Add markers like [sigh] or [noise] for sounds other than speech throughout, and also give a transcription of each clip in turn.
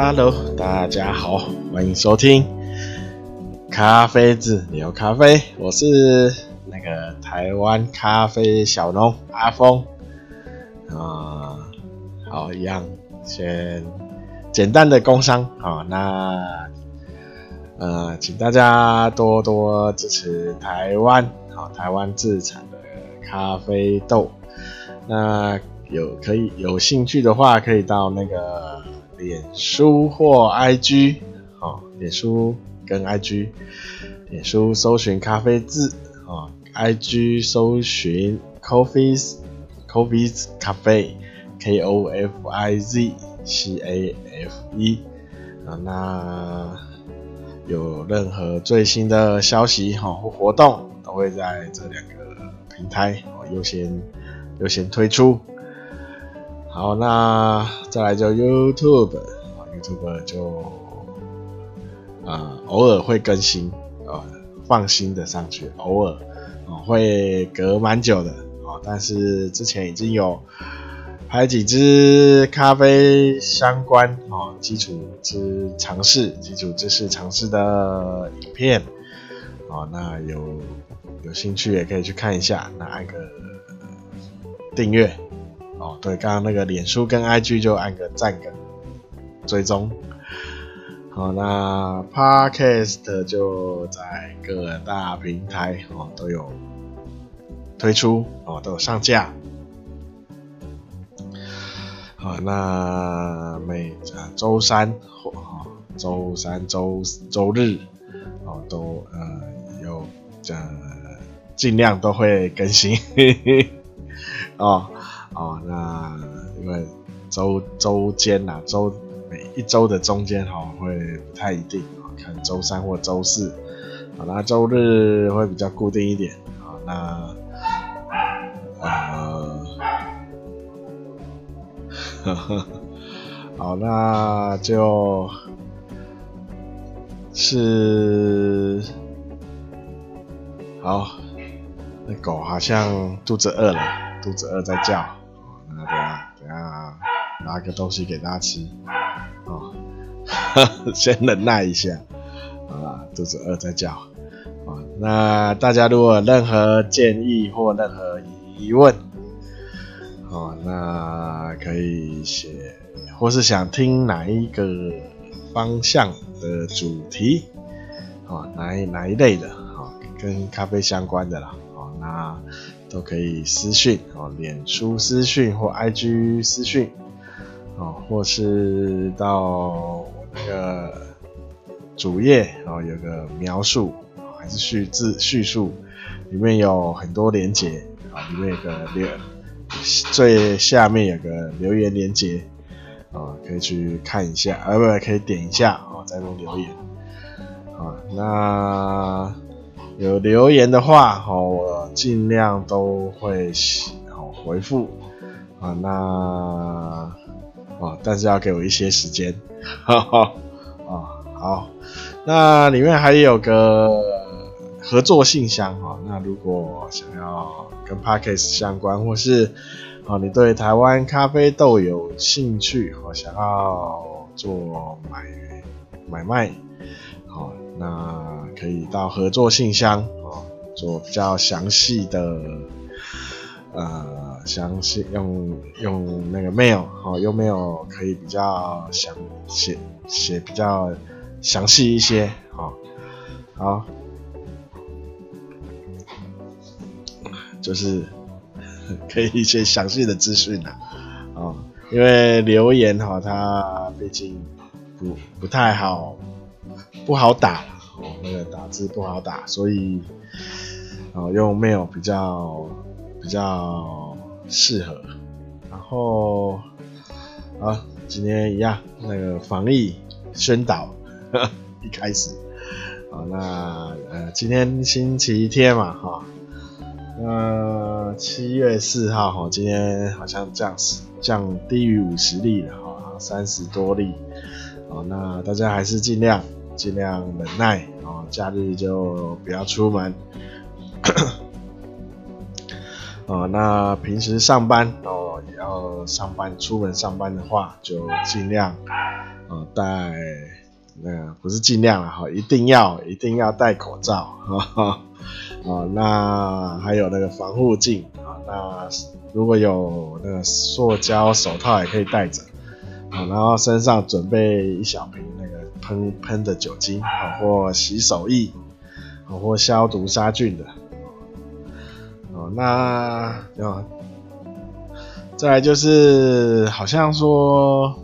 Hello，大家好，欢迎收听咖啡自牛咖啡，我是那个台湾咖啡小农阿峰啊，好，一样先简单的工商啊，那呃，请大家多多支持台湾啊，台湾自产的咖啡豆，那有可以有兴趣的话，可以到那个。脸书或 IG，好，脸书跟 IG，脸书搜寻咖啡字，啊，IG 搜寻 Coffees Coffees Cafe，K O F I Z C A F E，啊，那有任何最新的消息哈或活动，都会在这两个平台哦优先优先推出。好，那再来就 YouTube，啊，YouTube 就啊、偶尔会更新啊、放心的上去，偶尔啊、会隔蛮久的啊、但是之前已经有拍几支咖啡相关啊、基础之尝试、基础知识尝试的影片啊、那有有兴趣也可以去看一下，那按个订阅。哦，对，刚刚那个脸书跟 IG 就按个赞个追踪。好，那 Podcast 就在各大平台哦都有推出哦，都有上架。好，那每啊周三或啊周三周周日哦都呃有呃尽量都会更新 [laughs] 哦。哦，那因为周周间呐，周每一周的中间哈会不太一定啊，看周三或周四，好，那周日会比较固定一点，好，那呃，[laughs] 好，那就是好，那狗好像肚子饿了，肚子饿在叫。拿个东西给大家吃，哦，[laughs] 先忍耐一下，啊，肚子饿再叫，啊，那大家如果有任何建议或任何疑问，哦，那可以写，或是想听哪一个方向的主题，哦，哪一哪一类的，哦，跟咖啡相关的啦，哦，那。都可以私讯哦，脸书私讯或 IG 私讯。哦，或是到那个主页哦，有个描述还是叙字叙述，里面有很多连接啊，里面有个留最下面有个留言连接啊，可以去看一下，啊不可以点一下哦，在那留言啊，那。有留言的话，我尽量都会好回复啊。那啊，但是要给我一些时间，哈哈啊。好，那里面还有个合作信箱哈。那如果想要跟 parkas 相关，或是啊你对台湾咖啡豆有兴趣，或想要做买买卖，好那。可以到合作信箱哦，做比较详细的，呃，详细用用那个 mail 哦，用 mail 可以比较详写写比较详细一些哦，好，就是 [laughs] 可以一些详细的资讯啊，哦，因为留言哈，它毕竟不不太好，不好打。哦，那个打字不好打，所以哦用 mail 比较比较适合。然后啊，今天一样那个防疫宣导呵呵一开始啊，那呃今天星期天嘛哈，那七月四号哈，今天好像降降低于五十例了哈，三十多例。哦，那大家还是尽量。尽量忍耐哦，假日就不要出门。哦，那平时上班哦，也要上班，出门上班的话就尽量哦，戴那个不是尽量了哈，一定要一定要戴口罩哈。哦，那还有那个防护镜啊，那如果有那个塑胶手套也可以戴着啊，然后身上准备一小瓶那个喷喷的酒精啊，或洗手液啊，或消毒杀菌的。哦，那啊，再来就是好像说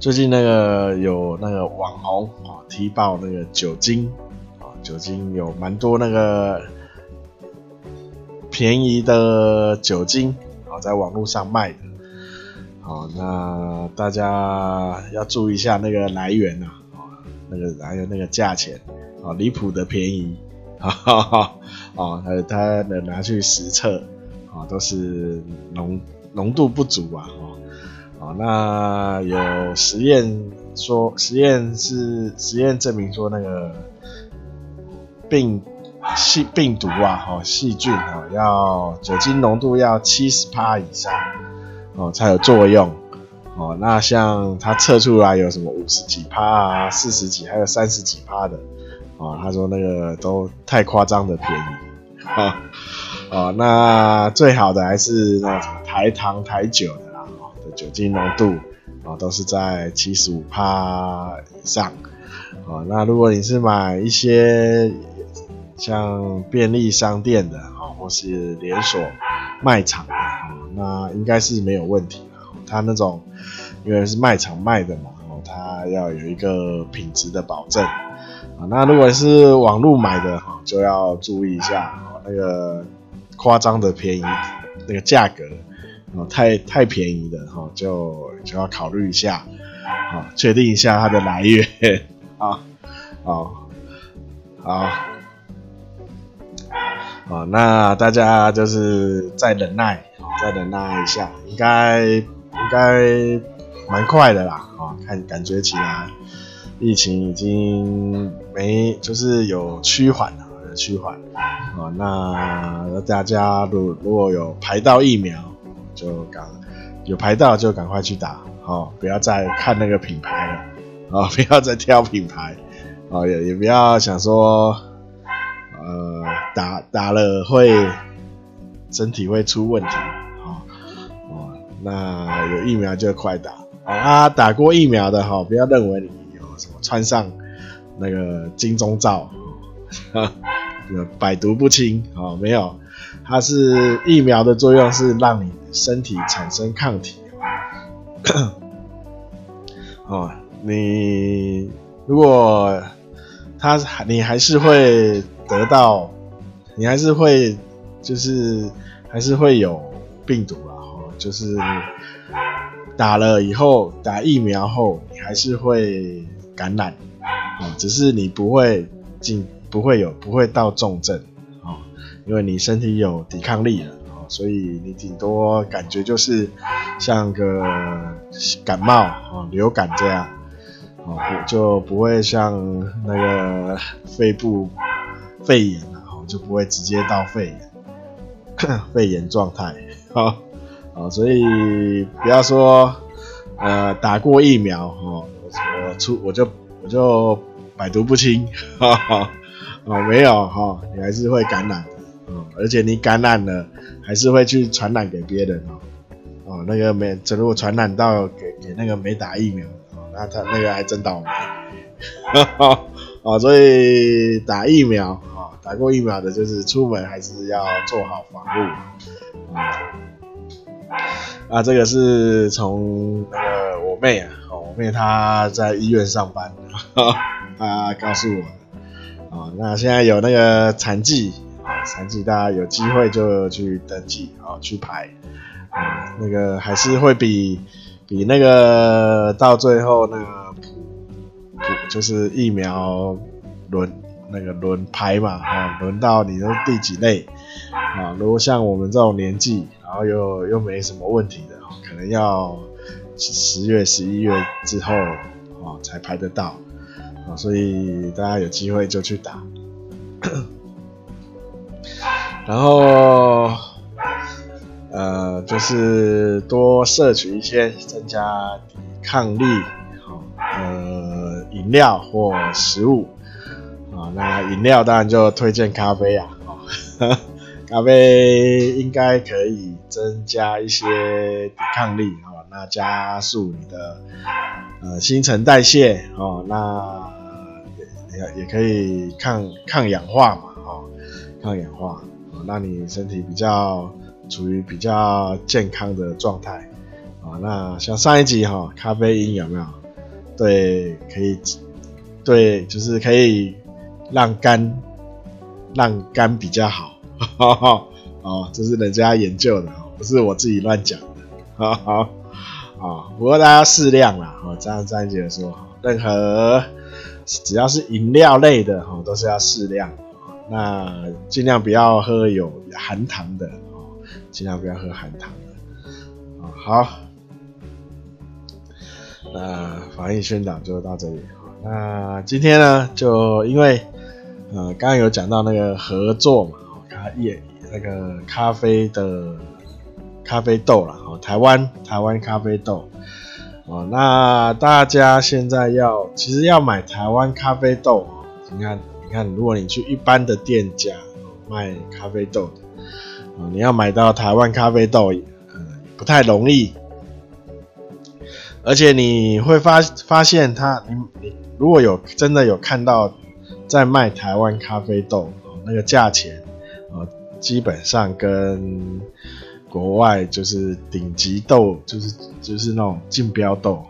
最近那个有那个网红啊踢爆那个酒精啊。酒精有蛮多那个便宜的酒精啊，在网络上卖的，好，那大家要注意一下那个来源啊，那个还有那个价钱啊，离谱的便宜，哈哈，啊，还有他能拿去实测啊，都是浓浓度不足啊，哦，哦，那有实验说，实验是实验证明说那个。病细病毒啊，哦细菌啊，要酒精浓度要七十趴以上哦才有作用哦。那像他测出来有什么五十几趴啊、四十几，还有三十几趴的哦。他说那个都太夸张的便宜啊哦。那最好的还是那什么台糖台酒的啦，哦的酒精浓度啊都是在七十五趴以上哦。那如果你是买一些。像便利商店的哈，或是连锁卖场的，那应该是没有问题的。它那种因为是卖场卖的嘛，它要有一个品质的保证那如果是网络买的哈，就要注意一下那个夸张的便宜，那个价格哦太太便宜的哈，就就要考虑一下啊，确定一下它的来源啊，好，好。啊，那大家就是再忍耐，再忍耐一下，应该应该蛮快的啦。啊，看感觉起来疫情已经没，就是有趋缓了，有趋缓。啊，那大家如如果有排到疫苗，就赶有排到就赶快去打，好，不要再看那个品牌了，啊，不要再挑品牌，啊，也也不要想说。呃，打打了会身体会出问题，哦，哦，那有疫苗就快打啊！打过疫苗的哈，不要认为什么穿上那个金钟罩，哈，[laughs] 百毒不侵啊，没有，它是疫苗的作用是让你身体产生抗体，[coughs] 哦，你如果它你还是会。得到，你还是会，就是还是会有病毒啊，就是打了以后，打疫苗后，你还是会感染，啊，只是你不会进，不会有，不会到重症，啊，因为你身体有抵抗力了，啊，所以你顶多感觉就是像个感冒啊，流感这样，啊，就不会像那个肺部。肺炎，然后就不会直接到肺炎，[clears throat] 肺炎状态，好，所以不要说，呃，打过疫苗，哦，我出我就就百毒不侵，哈哈，哦，没有，哈，你还是会感染的，啊，而且你感染了，还是会去传染给别人，哦，哦，那个没，如果传染到给给那个没打疫苗，哦，那他那个还真倒霉，哈哈，哦，所以打疫苗。打过疫苗的，就是出门还是要做好防护。嗯，啊，这个是从那个我妹啊，我妹她在医院上班，[laughs] 她告诉我，啊，那现在有那个残剂，啊，残剂大家有机会就去登记，啊，去排，啊，那个还是会比比那个到最后那个普普就是疫苗轮。那个轮排嘛，啊，轮到你的第几类啊？如果像我们这种年纪，然后又又没什么问题的，可能要十月、十一月之后啊才拍得到啊，所以大家有机会就去打。然后呃，就是多摄取一些增加抵抗力，好，呃，饮料或食物，啊，那饮料当然就推荐咖啡啊，咖啡应该可以增加一些抵抗力，哦，那加速你的呃新陈代谢，哦，那也也可以抗抗氧化嘛，哦，抗氧化，哦，让你身体比较处于比较健康的状态。啊，那像上一集哈，咖啡因有没有？对，可以，对，就是可以让肝，让肝比较好，哈哈，哦，这是人家研究的，不是我自己乱讲的，哈 [laughs] 哈，啊，不过大家适量啦，哦，这样上一集说，任何只要是饮料类的哈，都是要适量，那尽量不要喝有含糖的，哦，尽量不要喝含糖的，啊，好。那防疫宣导就到这里。那今天呢，就因为呃，刚刚有讲到那个合作嘛，咖业那个咖啡的咖啡豆啦，哦，台湾台湾咖啡豆哦。那大家现在要其实要买台湾咖啡豆，你看你看，如果你去一般的店家卖咖啡豆的，哦，你要买到台湾咖啡豆，呃，不太容易。而且你会发发现他，你你如果有真的有看到在卖台湾咖啡豆，那个价钱，基本上跟国外就是顶级豆，就是就是那种竞标豆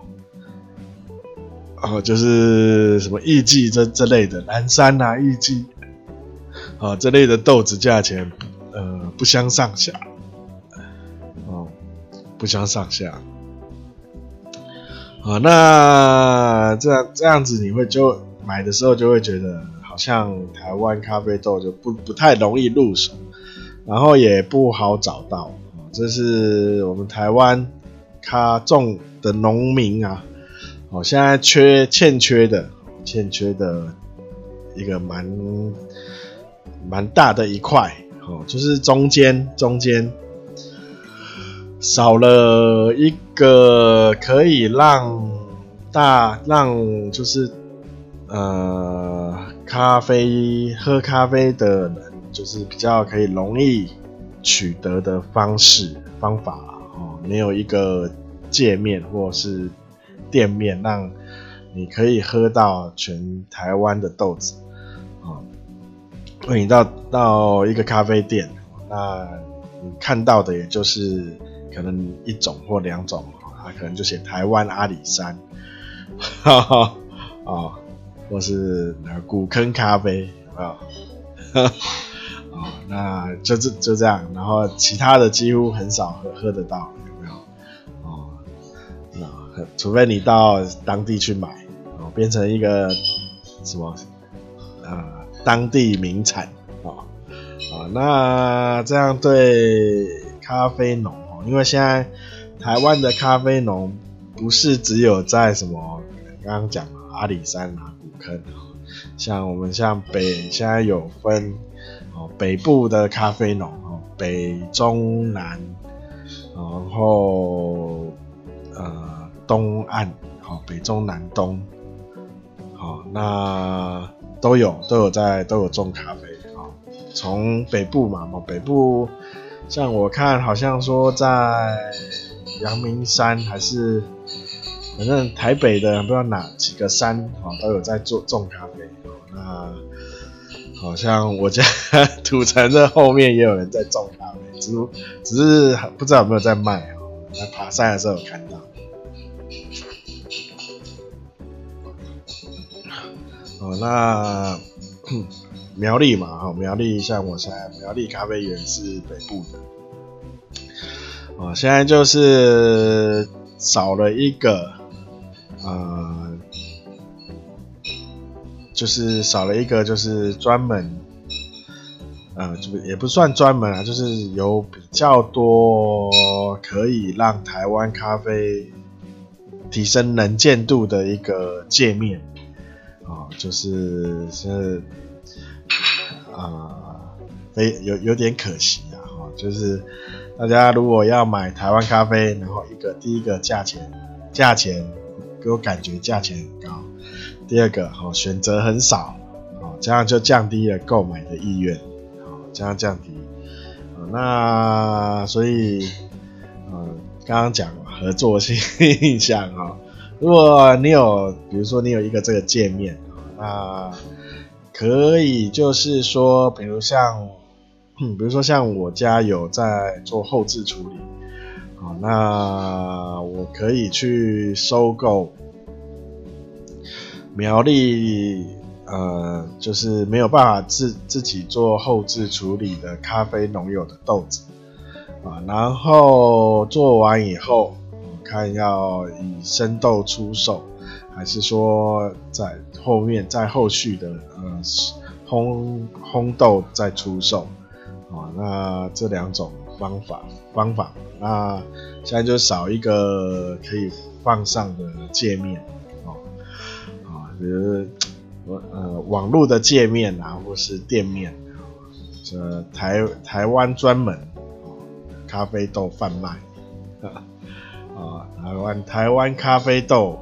哦，就是什么艺伎这这类的蓝山啊，艺伎啊这类的豆子价钱呃不相上下哦，不相上下。啊，那这样这样子，你会就买的时候就会觉得，好像台湾咖啡豆就不不太容易入手，然后也不好找到。这是我们台湾咖种的农民啊，哦，现在缺欠缺的，欠缺的一个蛮蛮大的一块，哦，就是中间中间。少了一个可以让大让就是呃咖啡喝咖啡的人，就是比较可以容易取得的方式方法哦，没有一个界面或是店面让你可以喝到全台湾的豆子啊。那你到到一个咖啡店，那你看到的也就是。可能一种或两种，他可能就写台湾阿里山，哈哈，哦，或是古坑咖啡，有没有？哦，那就这就这样，然后其他的几乎很少喝喝得到，有没有？哦，那除非你到当地去买，哦，变成一个什么呃当地名产，哦，啊，那这样对咖啡农哦。因为现在台湾的咖啡农不是只有在什么刚刚讲阿里山啊、古坑，像我们像北现在有分北部的咖啡农哦，北中南，然后呃东岸，好，北中南东，好，那都有都有在都有种咖啡啊，从北部嘛，北部。像我看，好像说在阳明山还是反正台北的不知道哪几个山哦，都有在做种咖啡。那好像我家 [laughs] 土城的后面也有人在种咖啡，只只是不知道有没有在卖哦。在爬山的时候有看到。哦，那。[clears throat] 苗栗嘛，哈，苗栗像我现在苗栗咖啡园是北部的，哦，现在就是少了一个，呃，就是少了一个，就是专门，呃，就也不算专门啊，就是有比较多可以让台湾咖啡提升能见度的一个界面，啊，就是是。啊，非、有有点可惜啊，哈，就是大家如果要买台湾咖啡，然后一个第一个价钱价钱给我感觉价钱很高。第二个，哦，选择很少，哦，这样就降低了购买的意愿，哦，这样降低。哦，那所以，呃，刚刚讲合作性印象哈，如果你有，比如说你有一个这个界面，那可以就是说，比如像。比如说像我家有在做后置处理，好，那我可以去收购苗栗，呃，就是没有办法自自己做后置处理的咖啡农友的豆子，啊，然后做完以后，看要以生豆出售，还是说在后面在后续的呃烘烘豆再出售。啊，那这两种方法方法，那现在就少一个可以放上的界面，比如呃网络的界面啊，或是店面，这台台湾专门咖啡豆贩卖，啊，台湾台湾咖啡豆，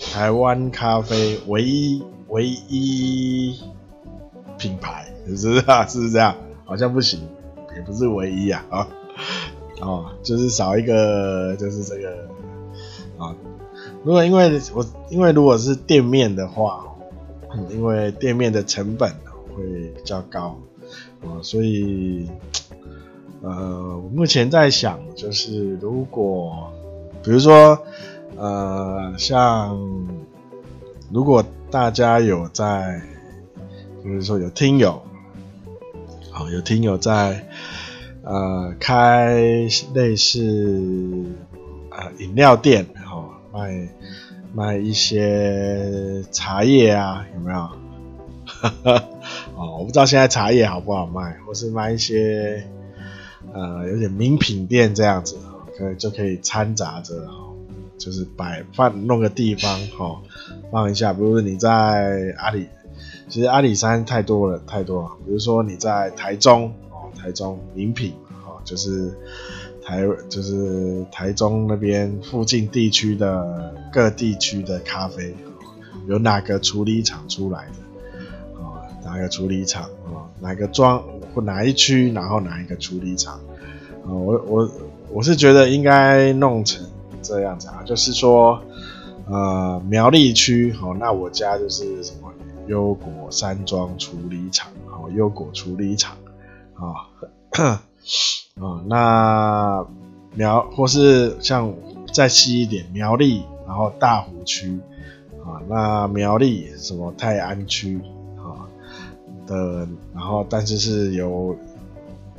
台湾咖啡唯一。唯一品牌是不是啊？是不是这样？好像不行，也不是唯一啊啊哦，就是少一个，就是这个啊。如果因为我因为如果是店面的话，因为店面的成本会比较高啊，所以呃，我目前在想，就是如果比如说呃，像如果。大家有在，就是说有听友，好，有听友在，呃，开类似呃饮料店，卖卖一些茶叶啊，有没有？[laughs] 哦，我不知道现在茶叶好不好卖，或是卖一些呃有点名品店这样子，可以就可以掺杂着。就是摆放弄个地方，哈，放一下。比如说你在阿里，其实阿里山太多了，太多了。比如说你在台中，哦，台中名品，哦，就是台，就是台中那边附近地区的各地区的咖啡，有哪个处理厂出来的，啊，哪个处理厂，啊，哪个庄或哪一区，然后哪一个处理厂，啊，我我我是觉得应该弄成。这样子啊，就是说，呃，苗栗区，好，那我家就是什么优果山庄处理厂，好，优果处理厂，啊，[coughs] 啊，那苗或是像再细一点，苗栗，然后大湖区，啊，那苗栗什么泰安区，啊的，然后但是是由，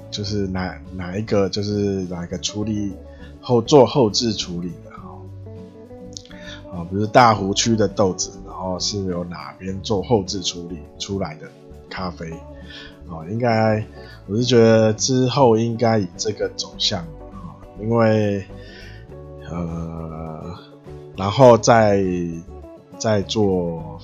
就是哪哪一个，就是哪一个处理。后做后置处理的哈，啊，比如大湖区的豆子，然后是由哪边做后置处理出来的咖啡，哦，应该我是觉得之后应该以这个走向啊，因为呃，然后再再做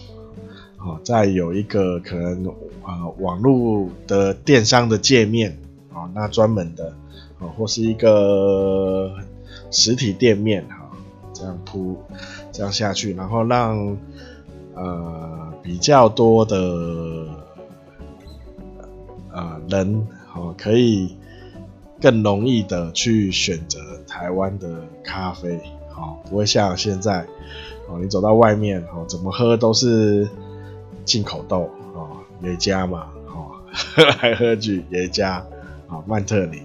啊，再有一个可能啊，网络的电商的界面啊，那专门的啊，或是一个。实体店面哈，这样铺这样下去，然后让呃比较多的呃人哦可以更容易的去选择台湾的咖啡，好，不会像现在哦，你走到外面哦，怎么喝都是进口豆哦，耶加嘛，哦，喝 [laughs] 来喝去耶加啊，曼特宁。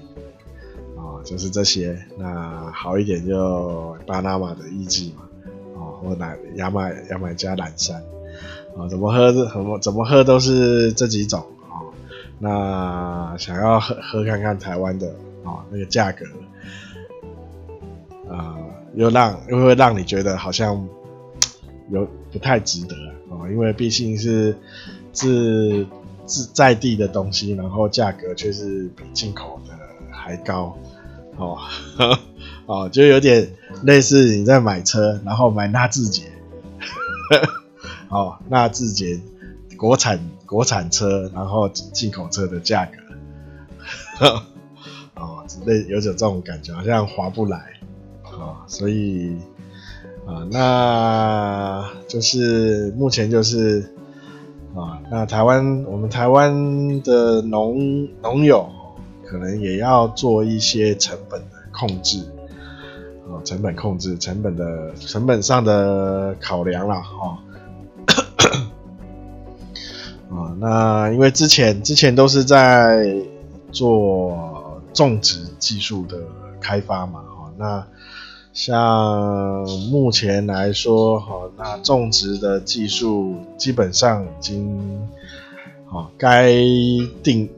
就是这些，那好一点就巴拿马的艺妓嘛，哦，或哪牙买牙买加蓝山，啊，怎么喝怎么怎么喝都是这几种，那想要喝喝看看台湾的啊，那个价格，啊，又让又会让你觉得好像有不太值得啊，因为毕竟是自自在地的东西，然后价格却是比进口的还高。哦，哦，[laughs] 就有点类似你在买车，然后买纳智捷，哦，[laughs] 纳智捷国产国产车，然后进口车的价格，[laughs] 哦，类有种这种感觉，好像划不来，啊，所以啊，那就是目前就是啊，那台湾我们台湾的农农友可能也要做一些成本的控制。啊，成本控制，成本的成本上的考量啦，哈。那因为之前之前都是在做种植技术的开发嘛，哈，那像目前来说，哈，那种植的技术基本上已经，啊，该定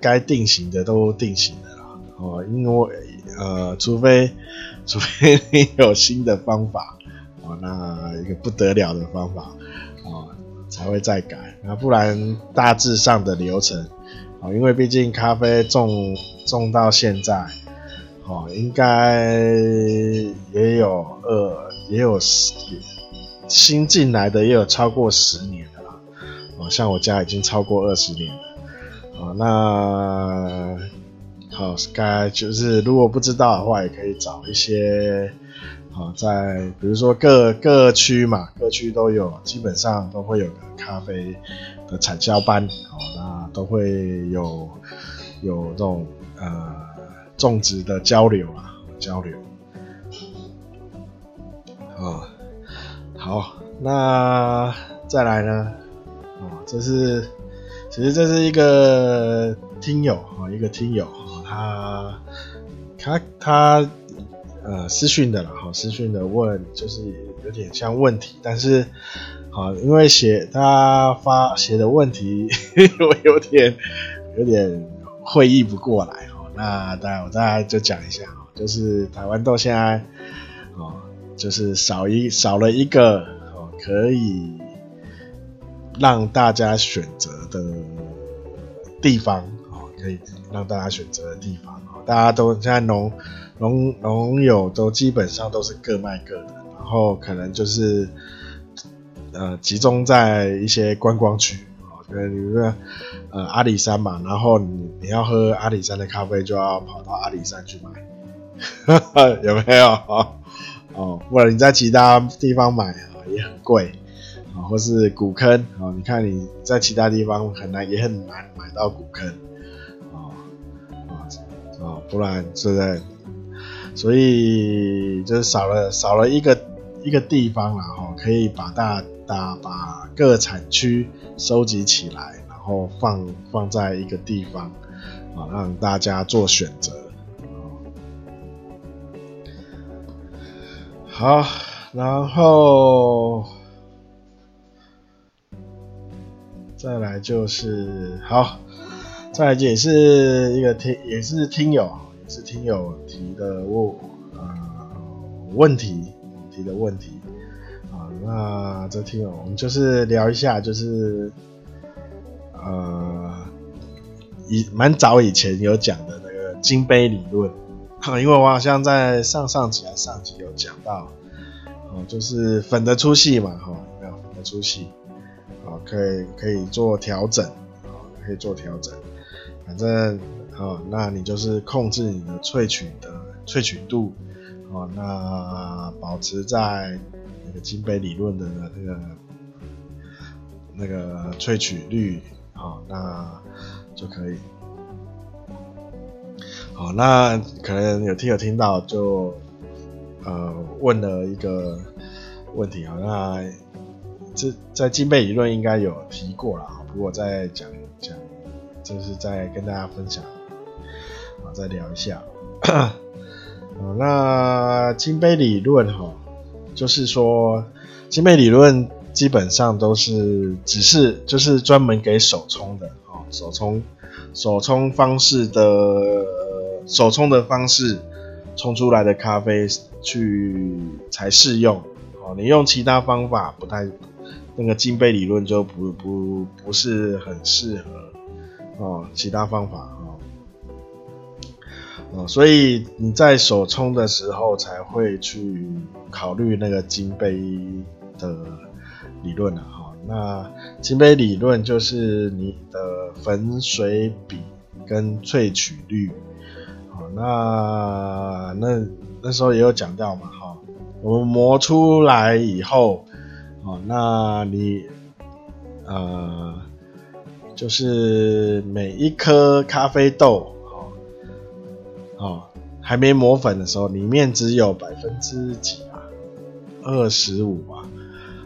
该定型的都定型了，哦，因为呃，除非除非你有新的方法，啊，那一个不得了的方法，啊。才会再改，那不然大致上的流程，哦，因为毕竟咖啡种种到现在，哦，应该也有二也有十新进来的也有超过十年的啦，哦，像我家已经超过二十年了，哦，那好，该就是如果不知道的话，也可以找一些。啊，在比如说各各区嘛，各区都有，基本上都会有个咖啡的产销班，哦，那都会有有这种呃种植的交流啊，交流。啊，好，那再来呢？哦，这是其实这是一个听友啊，一个听友啊，他他他。呃，私讯的了哈，私讯的问就是有点像问题，但是好，因为写他发写的问题，[laughs] 我有点有点会意不过来哈。那当然我大概就讲一下哈，就是台湾豆现在哦，就是少一少了一个哦，可以让大家选择的地方哦，可以让大家选择的地方哦，大家都现在农。农农友都基本上都是各卖各的，然后可能就是呃集中在一些观光区啊，比如说呃阿里山嘛，然后你你要喝阿里山的咖啡，就要跑到阿里山去买，[laughs] 有没有？哦，不然你在其他地方买啊也很贵啊，或是古坑啊，你看你在其他地方很难也很难买到古坑啊啊啊，不然是不是？所以就是少了少了一个一个地方，然后可以把大大把各产区收集起来，然后放放在一个地方啊，让大家做选择。好，然后再来就是好，再来也是一个听也是听友。是听友提的问呃问题提的问题啊，那这听友我们就是聊一下，就是呃以蛮早以前有讲的那个金杯理论，因为我好像在上上集还上集有讲到，哦，就是粉的粗细嘛，哈，有没有粉的粗细，啊，可以可以做调整，啊，可以做调整，反正。哦，那你就是控制你的萃取的萃取度，哦，那保持在那个金杯理论的那个那个萃取率，好，那就可以。好，那可能有听有听到就呃问了一个问题啊，那这在金杯理论应该有提过了，不过再讲讲，就是再跟大家分享。再聊一下，那金杯理论哈，就是说金杯理论基本上都是只是就是专门给手冲的哦，手冲手冲方式的手冲的方式冲出来的咖啡去才适用哦，你用其他方法不太那个金杯理论就不不不是很适合哦，其他方法。哦，所以你在手冲的时候才会去考虑那个金杯的理论了，哈。那金杯理论就是你的粉水比跟萃取率，好，那那那时候也有讲到嘛，哈，我们磨出来以后，哦，那你呃，就是每一颗咖啡豆，哦，还没磨粉的时候，里面只有百分之几啊？二十五啊，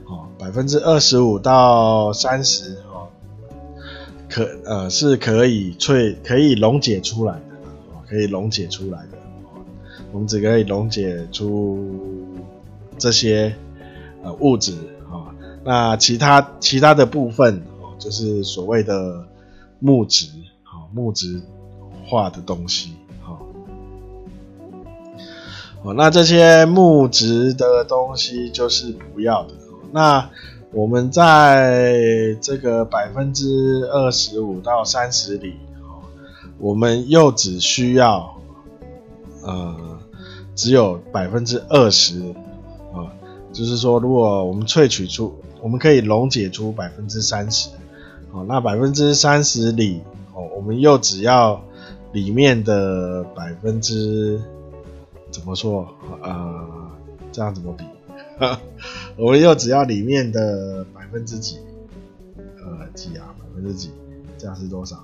哦，百分之二十五到三十，哦，可呃是可以萃可以溶解出来的。可以溶解出来的，我们只可以溶解出这些呃物质啊，那其他其他的部分哦，就是所谓的木质，好木质化的东西，哦，那这些木质的东西就是不要的。那我们在这个百分之二十五到三十里。我们又只需要，呃，只有百分之二十，啊，就是说，如果我们萃取出，我们可以溶解出百分之三十，哦，那百分之三十里，哦，我们又只要里面的百分之，怎么说？呃，这样怎么比？[laughs] 我们又只要里面的百分之几？呃，几啊？百分之几？这样是多少？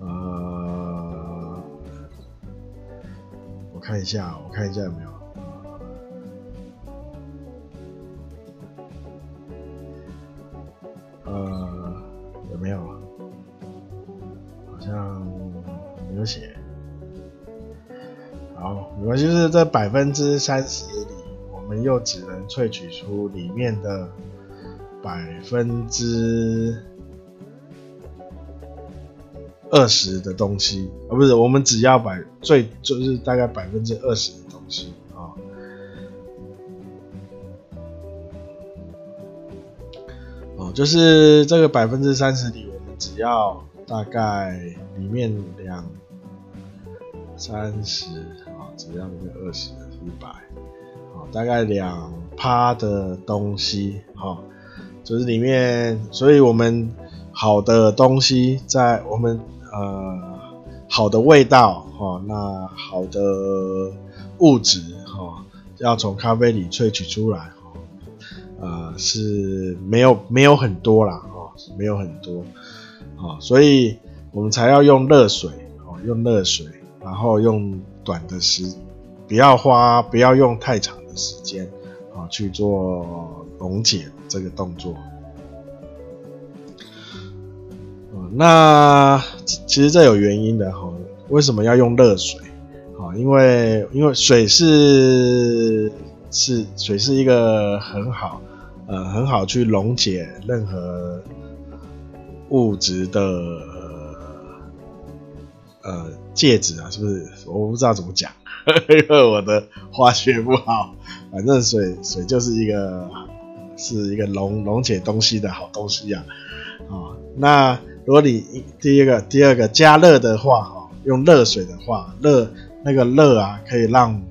呃，我看一下，我看一下有没有，这百分之三十里，我们又只能萃取出里面的百分之。二十的东西啊，不是，我们只要百最就是大概百分之二十的东西啊，哦，就是这个百分之三十里，我们只要大概里面两三十，只要一个二十一百，好，大概两趴的东西，哈，就是里面，所以我们好的东西在我们。呃，好的味道哈、那好的物质哈、要从咖啡里萃取出来哈、哦，呃，是没有没有很多啦哈、哦，没有很多啊、所以我们才要用热水哦，用热水，然后用短的时，不要花，不要用太长的时间啊、去做溶解这个动作。那其实这有原因的哈，为什么要用热水？啊，因为因为水是是水是一个很好呃很好去溶解任何物质的呃戒指啊，是不是？我不知道怎么讲，[laughs] 因为我的化学不好。反正水水就是一个是一个溶溶解东西的好东西啊，啊那。如果你第一个、第二个加热的话，哈，用热水的话，热那个热啊，可以让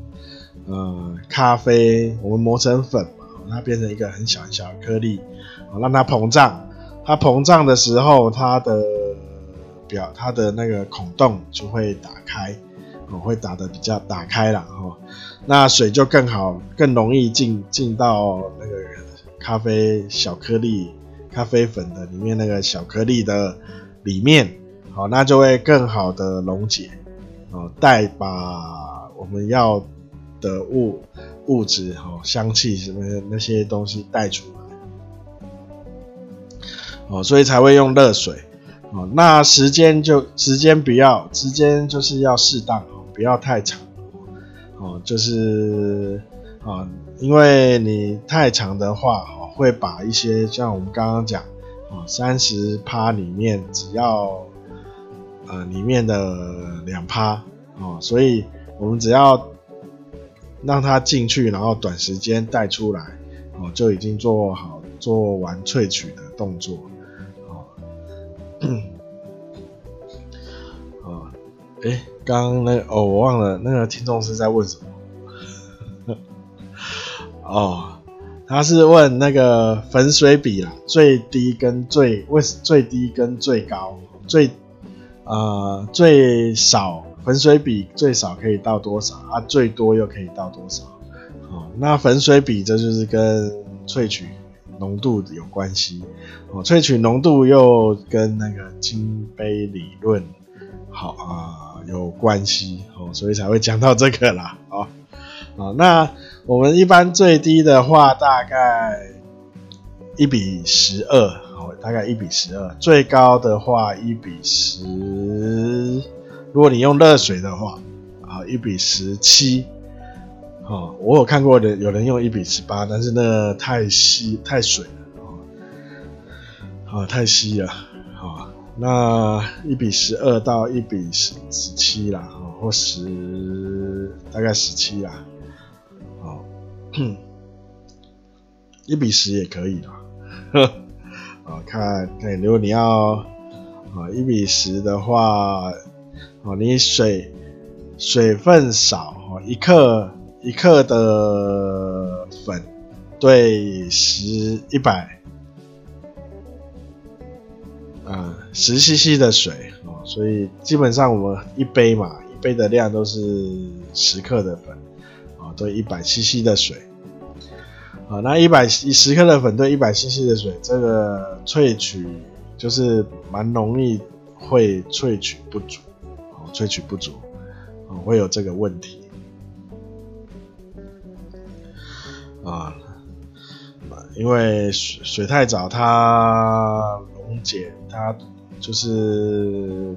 呃咖啡我们磨成粉嘛，它变成一个很小很小的颗粒，啊，让它膨胀。它膨胀的时候，它的表它的那个孔洞就会打开，哦，会打得比较打开了，哈，那水就更好、更容易进进到那个咖啡小颗粒。咖啡粉的里面那个小颗粒的里面，好，那就会更好的溶解，哦，带把我们要的物物质，哦，香气什么那些东西带出来，哦，所以才会用热水，哦，那时间就时间不要，时间就是要适当，哦，不要太长，哦，就是啊，因为你太长的话哦。会把一些像我们刚刚讲，啊，三十趴里面只要呃里面的两趴，哦，所以我们只要让它进去，然后短时间带出来，哦，就已经做好做完萃取的动作，嗯 [coughs] 哦，诶，刚刚那个哦，我忘了那个听众是在问什么，[laughs] 哦。他是问那个粉水比啦，最低跟最为最低跟最高，最呃最少粉水比最少可以到多少啊？最多又可以到多少？哦，那粉水比这就是跟萃取浓度有关系哦，萃取浓度又跟那个金杯理论好啊有关系哦，所以才会讲到这个啦。哦，哦，那我们一般最低的话大概一比十二，哦，大概一比十二，最高的话一比十，如果你用热水的话，啊，一比十七。哦，我有看过的，有人用一比十八，但是那太稀太水了，哦，太稀了，哦，那一比十二到一比十十七啦，哦，或十大概十七啦，好，[coughs] 一比十也可以啦，呵，啊，看，看，如果你要啊一比十的话，哦，你水水分少，哦，一克。一克的粉对十一百，呃，十 CC 的水哦，所以基本上我们一杯嘛，一杯的量都是十克的粉啊，对一百 CC 的水啊，那一百十克的粉对一百 CC 的水，这个萃取就是蛮容易会萃取不足，哦，萃取不足，哦，会有这个问题。啊，因为水水太早，它溶解，它就是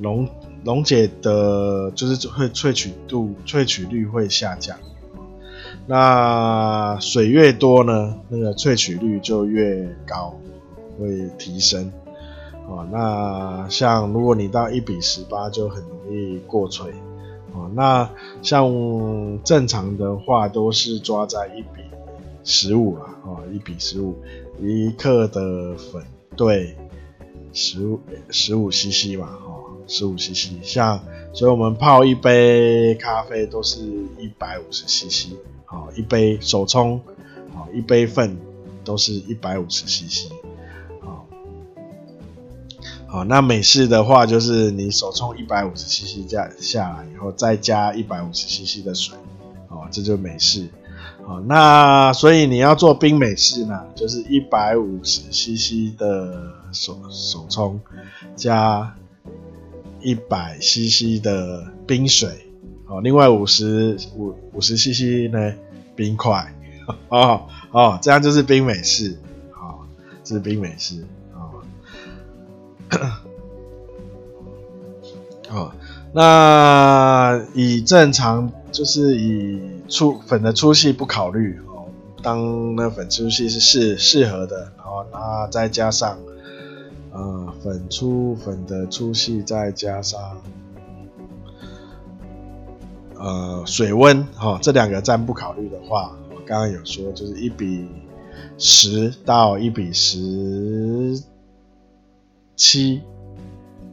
溶溶解的，就是会萃取度、萃取率会下降。那水越多呢，那个萃取率就越高，会提升。哦，那像如果你到一比十八，就很容易过萃。哦，那像正常的话都是抓在一比十五啦，哦，一比十五，一克的粉对十五十五 CC 嘛，哦，十五 CC，像所以我们泡一杯咖啡都是一百五十 CC，好，一杯手冲，好，一杯粉都是一百五十 CC。好，那美式的话就是你手冲一百五十 CC 加下来以后，再加一百五十 CC 的水，哦，这就是美式。好，那所以你要做冰美式呢，就是一百五十 CC 的手手冲加一百 CC 的冰水，哦，另外五十五五十 CC 呢冰块，[laughs] 哦哦，这样就是冰美式，好，这是冰美式。[coughs] 哦，那以正常就是以粗粉的粗细不考虑哦，当那粉粗细是适适合的，然后那再加上呃粉粗粉的粗细，再加上呃水温哈、哦，这两个暂不考虑的话，我刚刚有说就是一比十到一比十。七，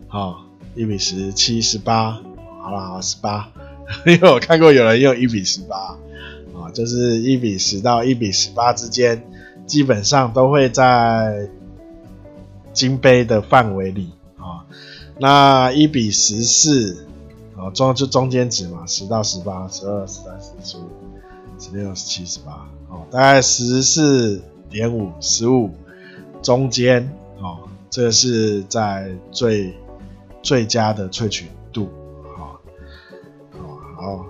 好，一比十七十八，好了，十八，[laughs] 因为我看过有人用一比十八，啊，就是一比十到一比十八之间，基本上都会在金杯的范围里啊。那一比十四，啊，中就中间值嘛，十到十八，十二、十三、十四、十五、十六、十七、十八，哦，大概十四点五、十五中间，这个是在最最佳的萃取度，好，好，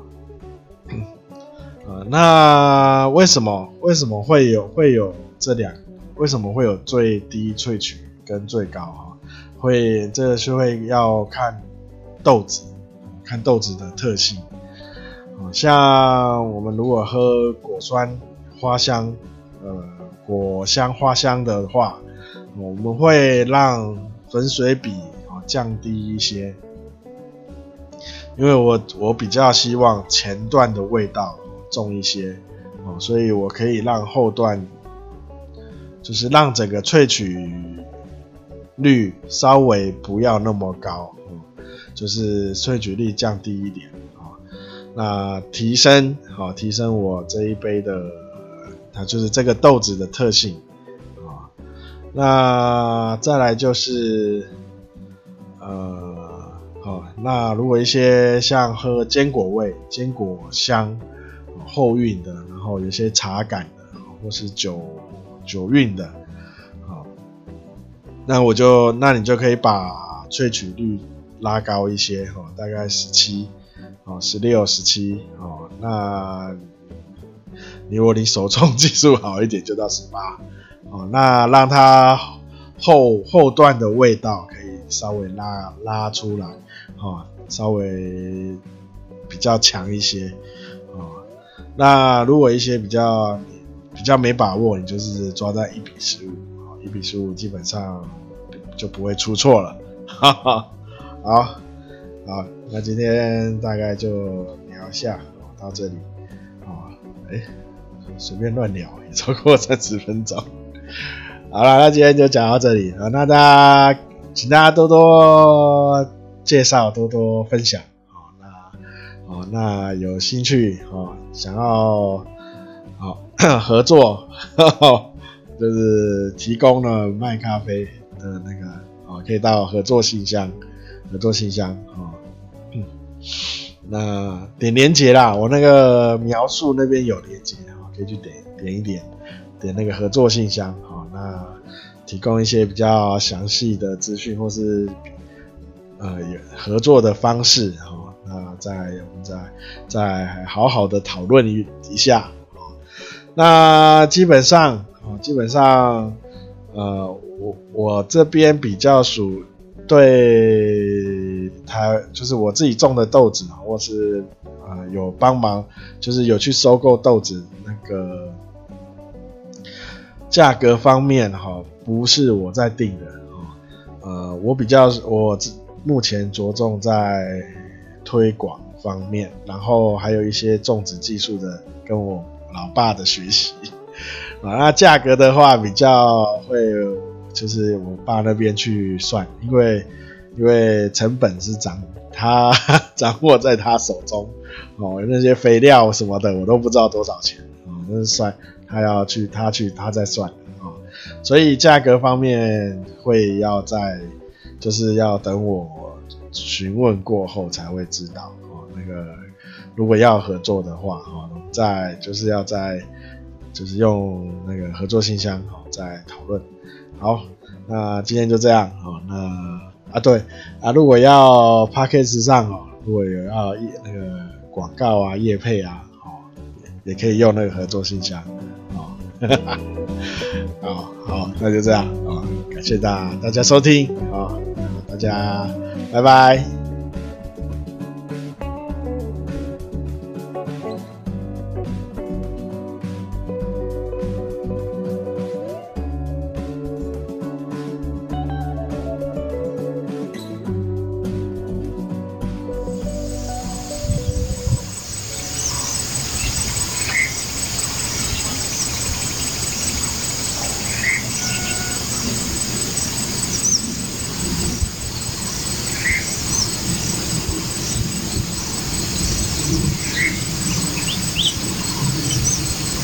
好，那为什么为什么会有会有这两？为什么会有最低萃取跟最高？哈，会这个是会要看豆子，看豆子的特性。像我们如果喝果酸花香，呃，果香花香的话。我们会让粉水比啊降低一些，因为我我比较希望前段的味道重一些哦，所以我可以让后段就是让整个萃取率稍微不要那么高，就是萃取率降低一点啊，那提升好提升我这一杯的它就是这个豆子的特性。那再来就是，呃，好，那如果一些像喝坚果味、坚果香、后韵的，然后有些茶感的，或是酒酒韵的，好，那我就那你就可以把萃取率拉高一些，哈，大概十七，哦，十六、十七，哦，那如果你手冲技术好一点，就到十八，哦，那让它后后段的味道可以稍微拉拉出来。哦，稍微比较强一些哦。那如果一些比较比较没把握，你就是抓在一比十五，哦，一比十五基本上就不会出错了。哈哈，好，好，那今天大概就聊一下，哦，到这里，哦，哎，随便乱聊也超过三十分钟。好了，那今天就讲到这里，啊，那大家请大家多多。介绍多多分享，好，那哦，那有兴趣哦，想要好合作，就是提供了卖咖啡的那个哦，可以到合作信箱，合作信箱哦，那点连接啦，我那个描述那边有连接，可以去点点一点，点那个合作信箱，好，那提供一些比较详细的资讯或是。呃，合作的方式好、那再我们再再好好的讨论一一下、哦、那基本上、基本上呃，我我这边比较属对他，就是我自己种的豆子，或是呃有帮忙，就是有去收购豆子那个价格方面哈、哦，不是我在定的啊、哦，呃，我比较我。目前着重在推广方面，然后还有一些种植技术的，跟我老爸的学习 [laughs] 啊。那价格的话，比较会就是我爸那边去算，因为因为成本是掌他 [laughs] 掌握在他手中哦，那些肥料什么的我都不知道多少钱哦，那是算他要去他去他在算哦，所以价格方面会要在。就是要等我询问过后才会知道哦。那个如果要合作的话，哦，再就是要在就是用那个合作信箱哦，再讨论。好，那今天就这样哦。那啊对啊，如果要 package 上哦，如果有要那个广告啊、业配啊，哦，也可以用那个合作信箱 [laughs] 哦。好好，那就这样啊，感谢大大家收听啊。大家，拜拜。